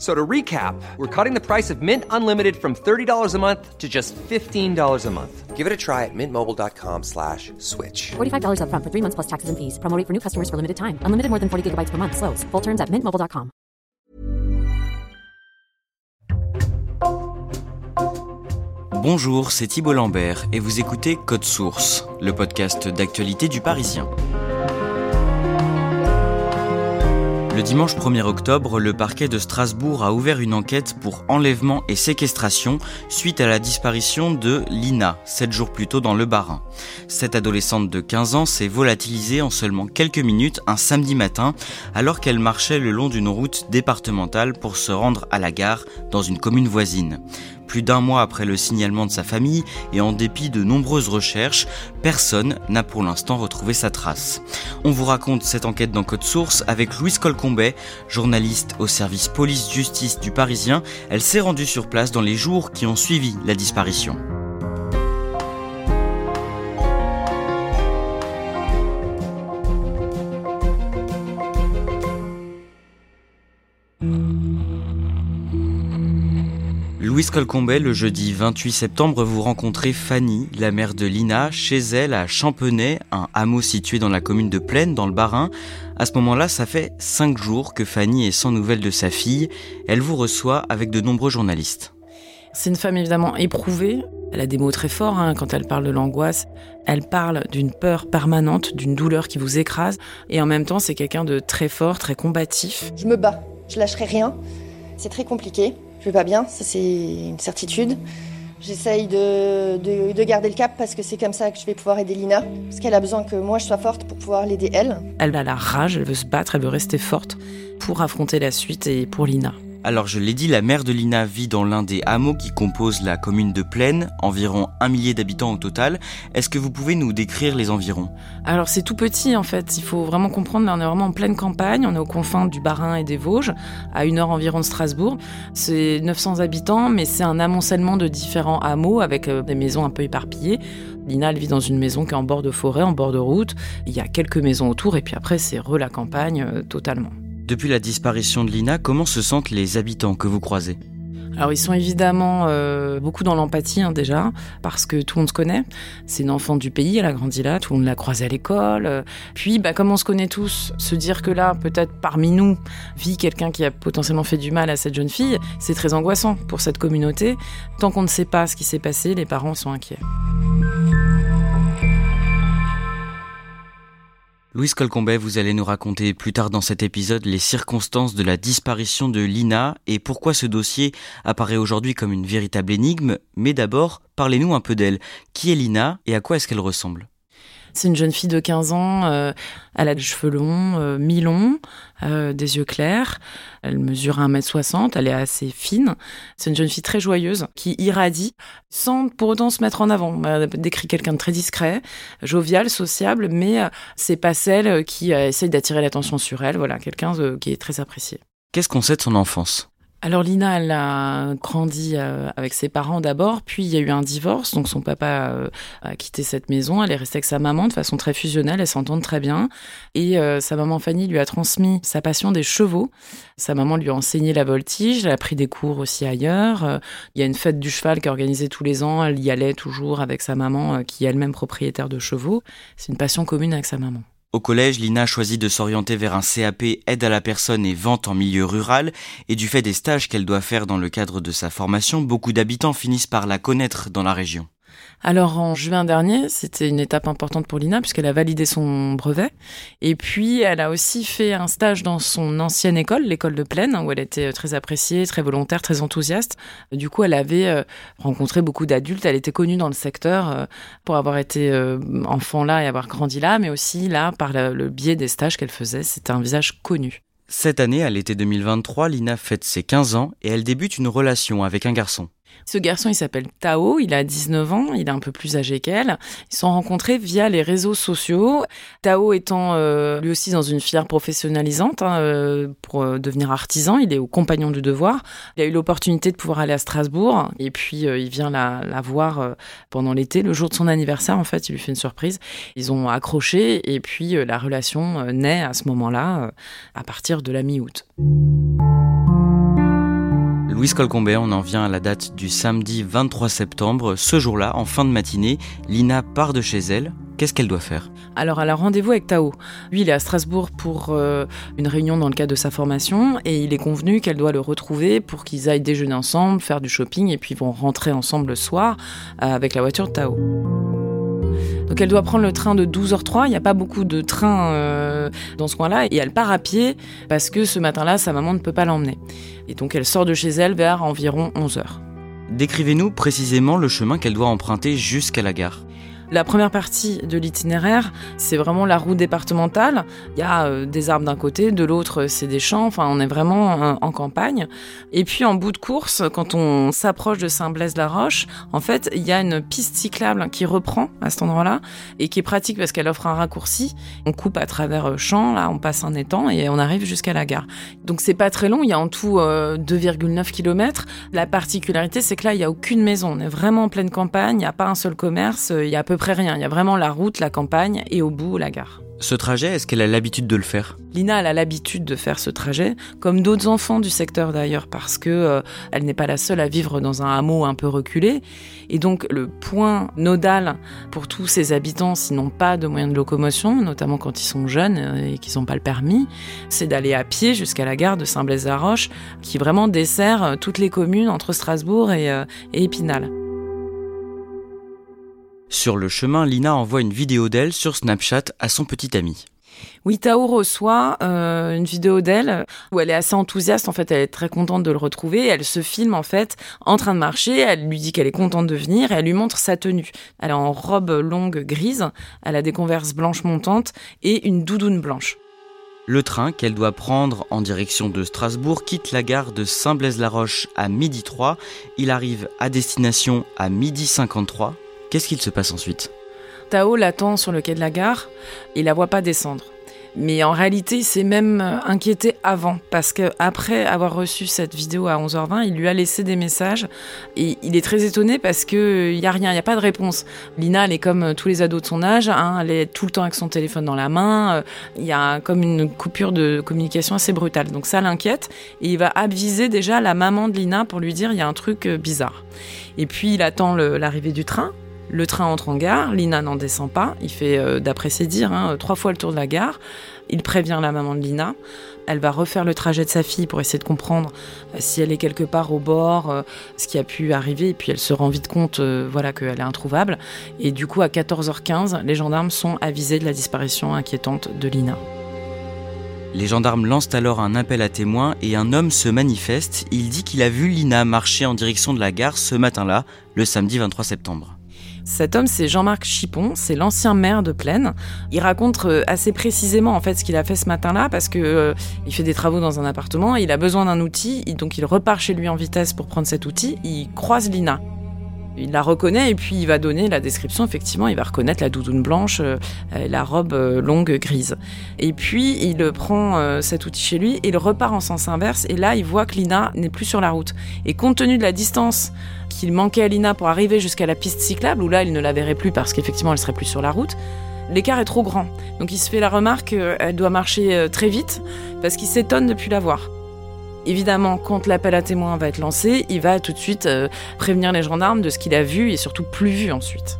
So to recap, we're cutting the price of Mint Unlimited from $30 a month to just $15 a month. Give it a try at mintmobile.com slash switch. $45 upfront for three months plus taxes and fees. Promo rate for new customers for limited time. Unlimited more than 40 gigabytes per month. Slows. Full terms at mintmobile.com. Bonjour, c'est Thibault Lambert et vous écoutez Code Source, le podcast d'actualité du Parisien. Le dimanche 1er octobre, le parquet de Strasbourg a ouvert une enquête pour enlèvement et séquestration suite à la disparition de Lina, 7 jours plus tôt dans le Bas-Rhin. Cette adolescente de 15 ans s'est volatilisée en seulement quelques minutes un samedi matin alors qu'elle marchait le long d'une route départementale pour se rendre à la gare dans une commune voisine. Plus d'un mois après le signalement de sa famille et en dépit de nombreuses recherches, personne n'a pour l'instant retrouvé sa trace. On vous raconte cette enquête dans Code Source avec Louise Colcombet, journaliste au service police-justice du Parisien. Elle s'est rendue sur place dans les jours qui ont suivi la disparition. Louise Colcombet, le jeudi 28 septembre, vous rencontrez Fanny, la mère de Lina, chez elle à Champenay, un hameau situé dans la commune de Plaine, dans le Bas-Rhin. À ce moment-là, ça fait cinq jours que Fanny est sans nouvelles de sa fille. Elle vous reçoit avec de nombreux journalistes. C'est une femme évidemment éprouvée. Elle a des mots très forts hein, quand elle parle de l'angoisse. Elle parle d'une peur permanente, d'une douleur qui vous écrase. Et en même temps, c'est quelqu'un de très fort, très combatif. Je me bats, je lâcherai rien. C'est très compliqué. Je vais pas bien, ça c'est une certitude. J'essaye de, de, de, garder le cap parce que c'est comme ça que je vais pouvoir aider Lina. Parce qu'elle a besoin que moi je sois forte pour pouvoir l'aider elle. Elle a la rage, elle veut se battre, elle veut rester forte pour affronter la suite et pour Lina. Alors je l'ai dit, la mère de Lina vit dans l'un des hameaux qui composent la commune de Plaine, environ un millier d'habitants au total. Est-ce que vous pouvez nous décrire les environs? Alors c'est tout petit en fait, il faut vraiment comprendre, là on est vraiment en pleine campagne, on est aux confins du Bas-Rhin et des Vosges, à une heure environ de Strasbourg. C'est 900 habitants, mais c'est un amoncellement de différents hameaux avec euh, des maisons un peu éparpillées. Lina, elle vit dans une maison qui est en bord de forêt, en bord de route. Il y a quelques maisons autour et puis après c'est re la campagne euh, totalement. Depuis la disparition de Lina, comment se sentent les habitants que vous croisez? Alors ils sont évidemment euh, beaucoup dans l'empathie hein, déjà, parce que tout le monde se connaît. C'est une enfant du pays, elle a grandi là, tout le monde l'a croisée à l'école. Puis bah, comme on se connaît tous, se dire que là, peut-être parmi nous, vit quelqu'un qui a potentiellement fait du mal à cette jeune fille, c'est très angoissant pour cette communauté. Tant qu'on ne sait pas ce qui s'est passé, les parents sont inquiets. Louise Colcombet, vous allez nous raconter plus tard dans cet épisode les circonstances de la disparition de Lina et pourquoi ce dossier apparaît aujourd'hui comme une véritable énigme. Mais d'abord, parlez-nous un peu d'elle. Qui est Lina et à quoi est-ce qu'elle ressemble? C'est une jeune fille de 15 ans, euh, elle a des cheveux longs, euh, mi-longs, euh, des yeux clairs, elle mesure 1m60, elle est assez fine. C'est une jeune fille très joyeuse qui irradie sans pour autant se mettre en avant. Elle décrit quelqu'un de très discret, jovial, sociable, mais c'est pas celle qui essaye d'attirer l'attention sur elle. Voilà, quelqu'un qui est très apprécié. Qu'est-ce qu'on sait de son enfance? Alors Lina, elle a grandi euh, avec ses parents d'abord, puis il y a eu un divorce, donc son papa euh, a quitté cette maison, elle est restée avec sa maman de façon très fusionnelle, elles s'entendent très bien, et euh, sa maman Fanny lui a transmis sa passion des chevaux. Sa maman lui a enseigné la voltige, elle a pris des cours aussi ailleurs. Il y a une fête du cheval qui est organisée tous les ans, elle y allait toujours avec sa maman qui est elle-même propriétaire de chevaux. C'est une passion commune avec sa maman. Au collège, Lina choisit de s'orienter vers un CAP aide à la personne et vente en milieu rural, et du fait des stages qu'elle doit faire dans le cadre de sa formation, beaucoup d'habitants finissent par la connaître dans la région. Alors en juin dernier, c'était une étape importante pour Lina puisqu'elle a validé son brevet. Et puis elle a aussi fait un stage dans son ancienne école, l'école de Plaine, où elle était très appréciée, très volontaire, très enthousiaste. Du coup, elle avait euh, rencontré beaucoup d'adultes. Elle était connue dans le secteur euh, pour avoir été euh, enfant là et avoir grandi là, mais aussi là par le biais des stages qu'elle faisait. C'était un visage connu. Cette année, à l'été 2023, Lina fête ses 15 ans et elle débute une relation avec un garçon. Ce garçon, il s'appelle Tao, il a 19 ans, il est un peu plus âgé qu'elle. Ils sont rencontrés via les réseaux sociaux. Tao étant euh, lui aussi dans une filière professionnalisante hein, euh, pour euh, devenir artisan, il est au compagnon du devoir. Il a eu l'opportunité de pouvoir aller à Strasbourg et puis il vient la voir pendant l'été, le jour de son anniversaire en fait, il lui fait une surprise. Ils ont accroché et puis la relation naît à ce moment-là, à partir de la mi-août. Louise Colcombet, on en vient à la date du samedi 23 septembre. Ce jour-là, en fin de matinée, Lina part de chez elle. Qu'est-ce qu'elle doit faire? Alors, elle a rendez-vous avec Tao. Lui, il est à Strasbourg pour euh, une réunion dans le cadre de sa formation et il est convenu qu'elle doit le retrouver pour qu'ils aillent déjeuner ensemble, faire du shopping et puis vont rentrer ensemble le soir euh, avec la voiture de Tao. Donc elle doit prendre le train de 12h03. Il n'y a pas beaucoup de trains euh, dans ce coin-là. Et elle part à pied parce que ce matin-là, sa maman ne peut pas l'emmener. Et donc elle sort de chez elle vers environ 11h. Décrivez-nous précisément le chemin qu'elle doit emprunter jusqu'à la gare. La première partie de l'itinéraire, c'est vraiment la route départementale. Il y a euh, des arbres d'un côté, de l'autre, c'est des champs. Enfin, on est vraiment euh, en campagne. Et puis, en bout de course, quand on s'approche de Saint-Blaise-la-Roche, en fait, il y a une piste cyclable qui reprend à cet endroit-là et qui est pratique parce qu'elle offre un raccourci. On coupe à travers euh, champs, là, on passe un étang et on arrive jusqu'à la gare. Donc, c'est pas très long. Il y a en tout 2,9 km. La particularité, c'est que là, il y a aucune maison. On est vraiment en pleine campagne. Il n'y a pas un seul commerce. Il y a à peu rien. Il y a vraiment la route, la campagne et au bout la gare. Ce trajet, est-ce qu'elle a l'habitude de le faire? Lina, elle a l'habitude de faire ce trajet, comme d'autres enfants du secteur d'ailleurs, parce que euh, elle n'est pas la seule à vivre dans un hameau un peu reculé. Et donc le point nodal pour tous ces habitants, s'ils n'ont pas de moyens de locomotion, notamment quand ils sont jeunes euh, et qu'ils n'ont pas le permis, c'est d'aller à pied jusqu'à la gare de Saint-Blaise-la-Roche, qui vraiment dessert euh, toutes les communes entre Strasbourg et, et Épinal. Sur le chemin, Lina envoie une vidéo d'elle sur Snapchat à son petit ami. Oui, Tao reçoit euh, une vidéo d'elle où elle est assez enthousiaste. En fait, elle est très contente de le retrouver. Elle se filme en fait en train de marcher. Elle lui dit qu'elle est contente de venir et elle lui montre sa tenue. Elle est en robe longue grise. Elle a des converses blanches montantes et une doudoune blanche. Le train qu'elle doit prendre en direction de Strasbourg quitte la gare de Saint-Blaise-la-Roche à midi 3. Il arrive à destination à midi 53 Qu'est-ce qu'il se passe ensuite? Tao l'attend sur le quai de la gare, il la voit pas descendre. Mais en réalité, il s'est même euh, inquiété avant, parce qu'après avoir reçu cette vidéo à 11h20, il lui a laissé des messages. Et il est très étonné parce qu'il n'y euh, a rien, il n'y a pas de réponse. Lina, elle est comme euh, tous les ados de son âge, hein, elle est tout le temps avec son téléphone dans la main. Il y a comme une coupure de communication assez brutale. Donc ça l'inquiète. Et il va aviser déjà la maman de Lina pour lui dire il y a un truc bizarre. Et puis il attend l'arrivée du train. Le train entre en gare, Lina n'en descend pas. Il fait, euh, d'après ses dires, hein, trois fois le tour de la gare. Il prévient la maman de Lina. Elle va refaire le trajet de sa fille pour essayer de comprendre euh, si elle est quelque part au bord, euh, ce qui a pu arriver. Et puis elle se rend vite compte voilà, qu'elle est introuvable. Et du coup, à 14h15, les gendarmes sont avisés de la disparition inquiétante de Lina. Les gendarmes lancent alors un appel à témoins et un homme se manifeste. Il dit qu'il a vu Lina marcher en direction de la gare ce matin-là, le samedi 23 septembre. Cet homme, c'est Jean-Marc Chipon, c'est l'ancien maire de Plaine. Il raconte euh, assez précisément en fait ce qu'il a fait ce matin-là parce que euh, il fait des travaux dans un appartement, il a besoin d'un outil, donc il repart chez lui en vitesse pour prendre cet outil. Il croise Lina. Il la reconnaît et puis il va donner la description. Effectivement, il va reconnaître la doudoune blanche, euh, la robe longue grise. Et puis il prend cet outil chez lui et il repart en sens inverse. Et là, il voit que Lina n'est plus sur la route. Et compte tenu de la distance qu'il manquait à Lina pour arriver jusqu'à la piste cyclable, où là, il ne la verrait plus parce qu'effectivement, elle serait plus sur la route. L'écart est trop grand. Donc il se fait la remarque qu'elle doit marcher euh, très vite parce qu'il s'étonne de plus la voir. Évidemment, quand l'appel à témoins va être lancé, il va tout de suite euh, prévenir les gendarmes de ce qu'il a vu et surtout plus vu ensuite.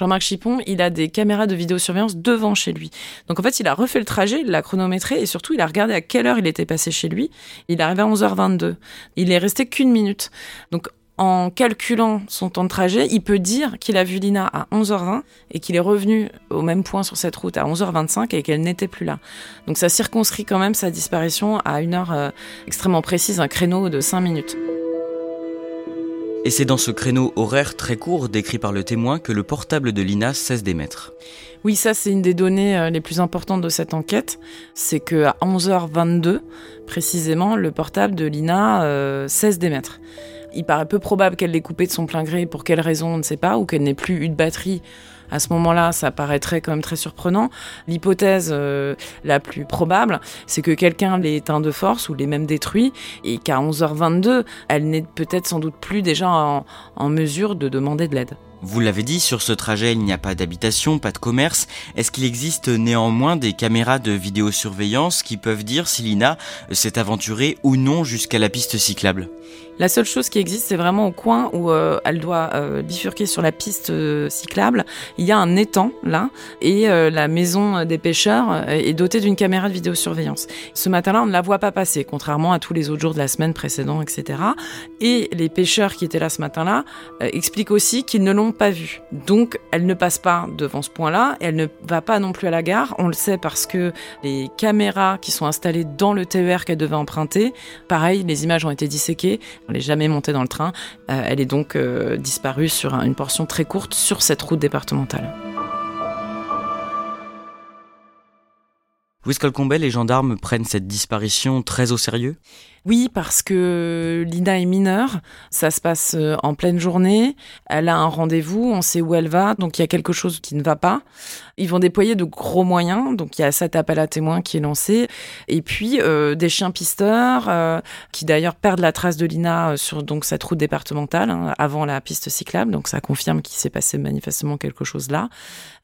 Jean-Marc Chipon, il a des caméras de vidéosurveillance devant chez lui. Donc en fait, il a refait le trajet, il l'a chronométré et surtout, il a regardé à quelle heure il était passé chez lui. Il est arrivé à 11h22. Il est resté qu'une minute. Donc en calculant son temps de trajet, il peut dire qu'il a vu Lina à 11h20 et qu'il est revenu au même point sur cette route à 11h25 et qu'elle n'était plus là. Donc ça circonscrit quand même sa disparition à une heure euh, extrêmement précise, un créneau de 5 minutes. Et c'est dans ce créneau horaire très court décrit par le témoin que le portable de Lina cesse d'émettre. Oui, ça c'est une des données euh, les plus importantes de cette enquête. C'est que à 11h22, précisément, le portable de Lina euh, cesse d'émettre. Il paraît peu probable qu'elle l'ait coupé de son plein gré, pour quelle raison on ne sait pas, ou qu'elle n'ait plus eu de batterie à ce moment-là, ça paraîtrait quand même très surprenant. L'hypothèse euh, la plus probable, c'est que quelqu'un l'ait éteint de force ou l'ait même détruit et qu'à 11h22, elle n'est peut-être sans doute plus déjà en mesure de demander de l'aide. Vous l'avez dit, sur ce trajet, il n'y a pas d'habitation, pas de commerce. Est-ce qu'il existe néanmoins des caméras de vidéosurveillance qui peuvent dire si Lina s'est aventurée ou non jusqu'à la piste cyclable? La seule chose qui existe, c'est vraiment au coin où euh, elle doit euh, bifurquer sur la piste euh, cyclable. Il y a un étang là, et la maison des pêcheurs est dotée d'une caméra de vidéosurveillance. Ce matin-là, on ne la voit pas passer, contrairement à tous les autres jours de la semaine précédente, etc. Et les pêcheurs qui étaient là ce matin-là expliquent aussi qu'ils ne l'ont pas vue. Donc, elle ne passe pas devant ce point-là, elle ne va pas non plus à la gare. On le sait parce que les caméras qui sont installées dans le TER qu'elle devait emprunter, pareil, les images ont été disséquées. Elle n'est jamais montée dans le train. Euh, elle est donc euh, disparue sur une portion très courte sur cette route départementale. Louis Colcombet, les gendarmes prennent cette disparition très au sérieux? Oui, parce que Lina est mineure, ça se passe euh, en pleine journée, elle a un rendez-vous, on sait où elle va, donc il y a quelque chose qui ne va pas. Ils vont déployer de gros moyens, donc il y a cet appel à témoins qui est lancé, et puis euh, des chiens pisteurs euh, qui d'ailleurs perdent la trace de Lina sur donc cette route départementale hein, avant la piste cyclable, donc ça confirme qu'il s'est passé manifestement quelque chose là.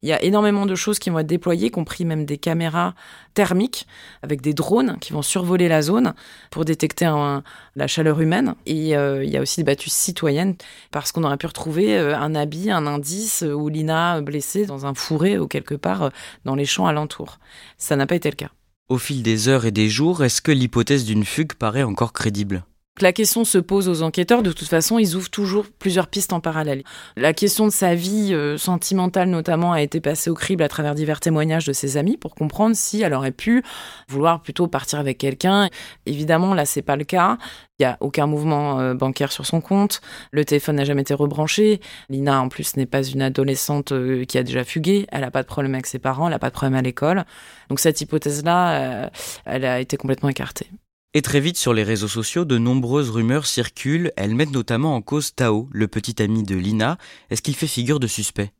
Il y a énormément de choses qui vont être déployées, y compris même des caméras thermiques avec des drones qui vont survoler la zone pour détecter la chaleur humaine. Et euh, il y a aussi des battues citoyennes parce qu'on aurait pu retrouver euh, un habit, un indice euh, ou Lina blessée dans un fourré ou quelque part dans les champs alentours. Ça n'a pas été le cas. Au fil des heures et des jours, est-ce que l'hypothèse d'une fugue paraît encore crédible? La question se pose aux enquêteurs, de toute façon, ils ouvrent toujours plusieurs pistes en parallèle. La question de sa vie euh, sentimentale, notamment, a été passée au crible à travers divers témoignages de ses amis pour comprendre si elle aurait pu vouloir plutôt partir avec quelqu'un. Évidemment, là, c'est pas le cas. Il n'y a aucun mouvement euh, bancaire sur son compte. Le téléphone n'a jamais été rebranché. Lina, en plus, n'est pas une adolescente euh, qui a déjà fugué. Elle n'a pas de problème avec ses parents, elle n'a pas de problème à l'école. Donc cette hypothèse-là, elle a été complètement écartée. Et très vite sur les réseaux sociaux, de nombreuses rumeurs circulent. Elles mettent notamment en cause Tao, le petit ami de Lina. Est-ce qu'il fait figure de suspect?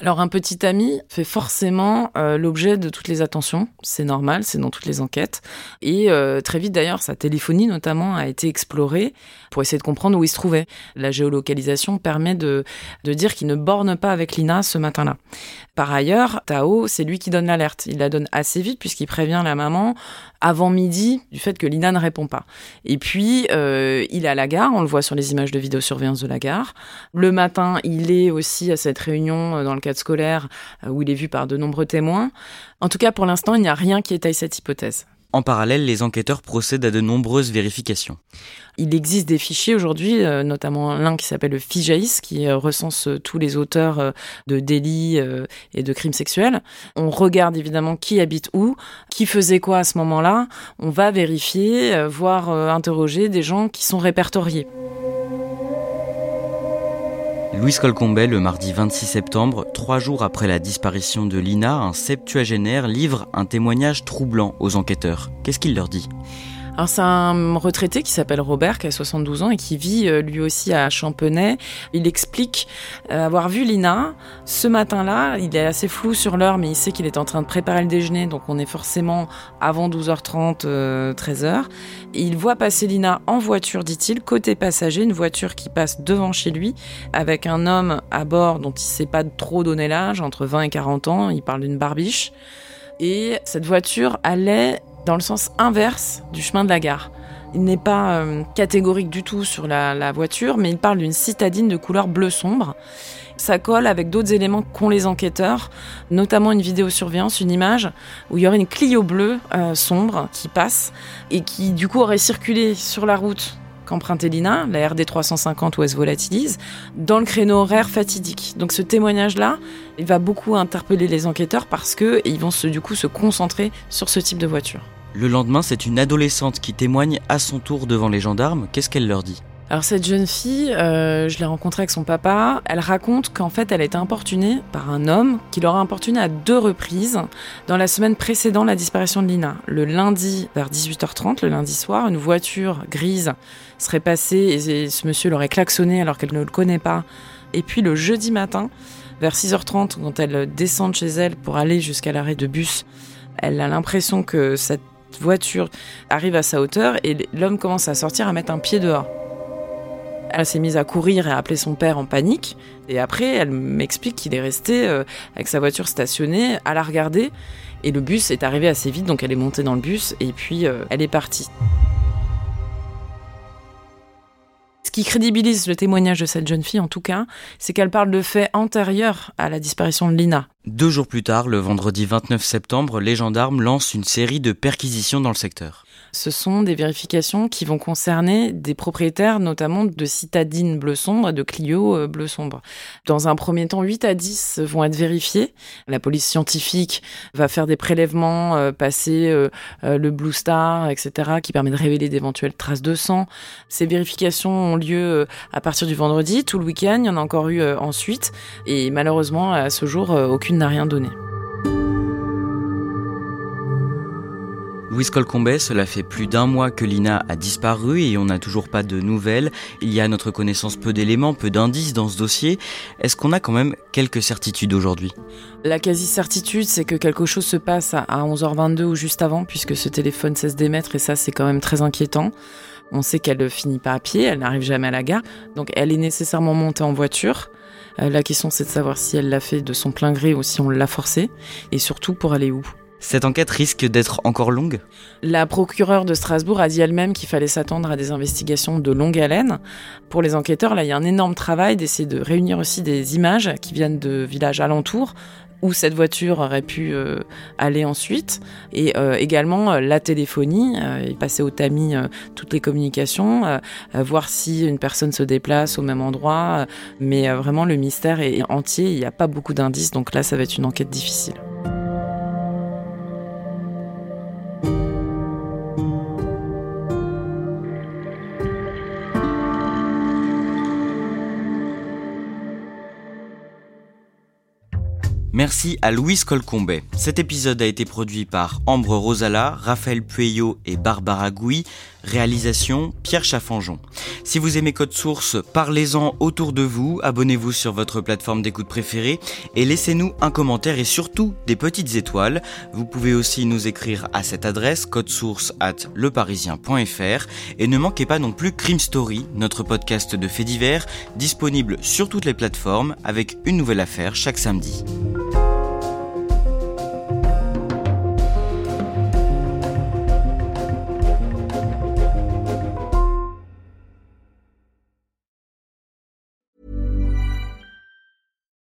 Alors un petit ami fait forcément euh, l'objet de toutes les attentions, c'est normal, c'est dans toutes les enquêtes. Et euh, très vite d'ailleurs, sa téléphonie notamment a été explorée pour essayer de comprendre où il se trouvait. La géolocalisation permet de, dire qu'il ne borne pas avec Lina ce matin-là. Par ailleurs, Tao, c'est lui qui donne l'alerte. Il la donne assez vite puisqu'il prévient la maman avant midi du fait que Lina ne répond pas. Et puis, euh, il est à la gare, on le voit sur les images de vidéosurveillance de la gare. Le matin, il est aussi à cette réunion dans le scolaire euh, où il est vu par de nombreux témoins. En tout cas, pour l'instant, il n'y a rien qui étaye cette hypothèse. En parallèle, les enquêteurs procèdent à de nombreuses vérifications. Il existe des fichiers aujourd'hui, euh, notamment l'un qui s'appelle le FIJAIS, qui euh, recense tous les auteurs de délits et de crimes sexuels. On regarde évidemment qui habite où, qui faisait quoi à ce moment-là. On va vérifier, voire interroger des gens qui sont répertoriés. Louise Colcombet, le mardi 26 septembre, trois jours après la disparition de Lina, un septuagénaire livre un témoignage troublant aux enquêteurs. Qu'est-ce qu'il leur dit? Alors c'est un retraité qui s'appelle Robert, qui a 72 ans et qui vit euh, lui aussi à Champenay. Il explique euh, avoir vu Lina ce matin-là. Il est assez flou sur l'heure, mais il sait qu'il est en train de préparer le déjeuner, donc on est forcément avant 12h30, 13h. Euh, il voit passer Lina en voiture, dit-il, côté passager, une voiture qui passe devant chez lui, avec un homme à bord dont il ne sait pas trop donner l'âge, entre 20 et 40 ans. Il parle d'une barbiche. Et cette voiture allait dans le sens inverse du chemin de la gare. Il n'est pas euh, catégorique du tout sur la, voiture, mais il parle d'une citadine de couleur bleu sombre. Ça colle avec d'autres éléments qu'ont les enquêteurs, notamment une vidéosurveillance, une image où il y aurait une Clio bleue euh, sombre qui passe et qui du coup aurait circulé sur la route qu'empruntait Lina, la RD 350 où elle se volatilise, dans le créneau horaire fatidique. Donc ce témoignage-là, il va beaucoup interpeller les enquêteurs parce qu'ils vont se, du coup se concentrer sur ce type de voiture. Le lendemain, c'est une adolescente qui témoigne à son tour devant les gendarmes. Qu'est-ce qu'elle leur dit? Alors cette jeune fille, euh, je l'ai rencontrée avec son papa. Elle raconte qu'en fait, elle a été importunée par un homme qui l'aura importunée à deux reprises dans la semaine précédant la disparition de Lina. Le lundi vers 18h30, le lundi soir, une voiture grise serait passée et ce monsieur l'aurait klaxonné alors qu'elle ne le connaît pas. Et puis le jeudi matin, vers 6h30, quand elle descend de chez elle pour aller jusqu'à l'arrêt de bus, elle a l'impression que cette voiture arrive à sa hauteur et l'homme commence à sortir, à mettre un pied dehors. Elle s'est mise à courir et à appeler son père en panique. Et après, elle m'explique qu'il est resté euh, avec sa voiture stationnée à la regarder. Et le bus est arrivé assez vite, donc elle est montée dans le bus et puis euh, elle est partie. Qui crédibilise le témoignage de cette jeune fille, en tout cas, c'est qu'elle parle de faits antérieurs à la disparition de Lina. Deux jours plus tard, le vendredi 29 septembre, les gendarmes lancent une série de perquisitions dans le secteur. Ce sont des vérifications qui vont concerner des propriétaires, notamment de citadines bleu sombre et de Clio euh, bleu sombre. Dans un premier temps, 8 à 10 vont être vérifiés. La police scientifique va faire des prélèvements, euh, passer euh, le Blue Star, etc., qui permet de révéler d'éventuelles traces de sang. Ces vérifications ont lieu à partir du vendredi, tout le week-end. Il y en a encore eu ensuite. Et malheureusement, à ce jour, aucune n'a rien donné. Louise Colcombet, cela fait plus d'un mois que Lina a disparu et on n'a toujours pas de nouvelles. Il y a à notre connaissance peu d'éléments, peu d'indices dans ce dossier. Est-ce qu'on a quand même quelques certitudes aujourd'hui? La quasi-certitude, c'est que quelque chose se passe à 11h22 ou juste avant, puisque ce téléphone cesse d'émettre et ça, c'est quand même très inquiétant. On sait qu'elle finit pas à pied, elle n'arrive jamais à la gare, donc elle est nécessairement montée en voiture. Euh, la question, c'est de savoir si elle l'a fait de son plein gré ou si on l'a forcée, et surtout pour aller où? Cette enquête risque d'être encore longue? La procureure de Strasbourg a dit elle-même qu'il fallait s'attendre à des investigations de longue haleine. Pour les enquêteurs, là, il y a un énorme travail d'essayer de réunir aussi des images qui viennent de villages alentours où cette voiture aurait pu euh, aller ensuite, et euh, également euh, la téléphonie, et passer au tamis toutes les communications, voir si une personne se déplace au même endroit, mais vraiment le mystère est entier, il n'y a pas beaucoup d'indices, donc là ça va être une enquête difficile. Merci à Louise Colcombet. Cet épisode a été produit par Ambre Rosala, Raphaël Pueyo et Barbara Gouy. Réalisation Pierre Chaffanjon. Si vous aimez Code Source, parlez-en autour de vous, abonnez-vous sur votre plateforme d'écoute préférée et laissez-nous un commentaire et surtout des petites étoiles. Vous pouvez aussi nous écrire à cette adresse codesource at leparisien.fr et ne manquez pas non plus Crime Story, notre podcast de faits divers, disponible sur toutes les plateformes avec une nouvelle affaire chaque samedi.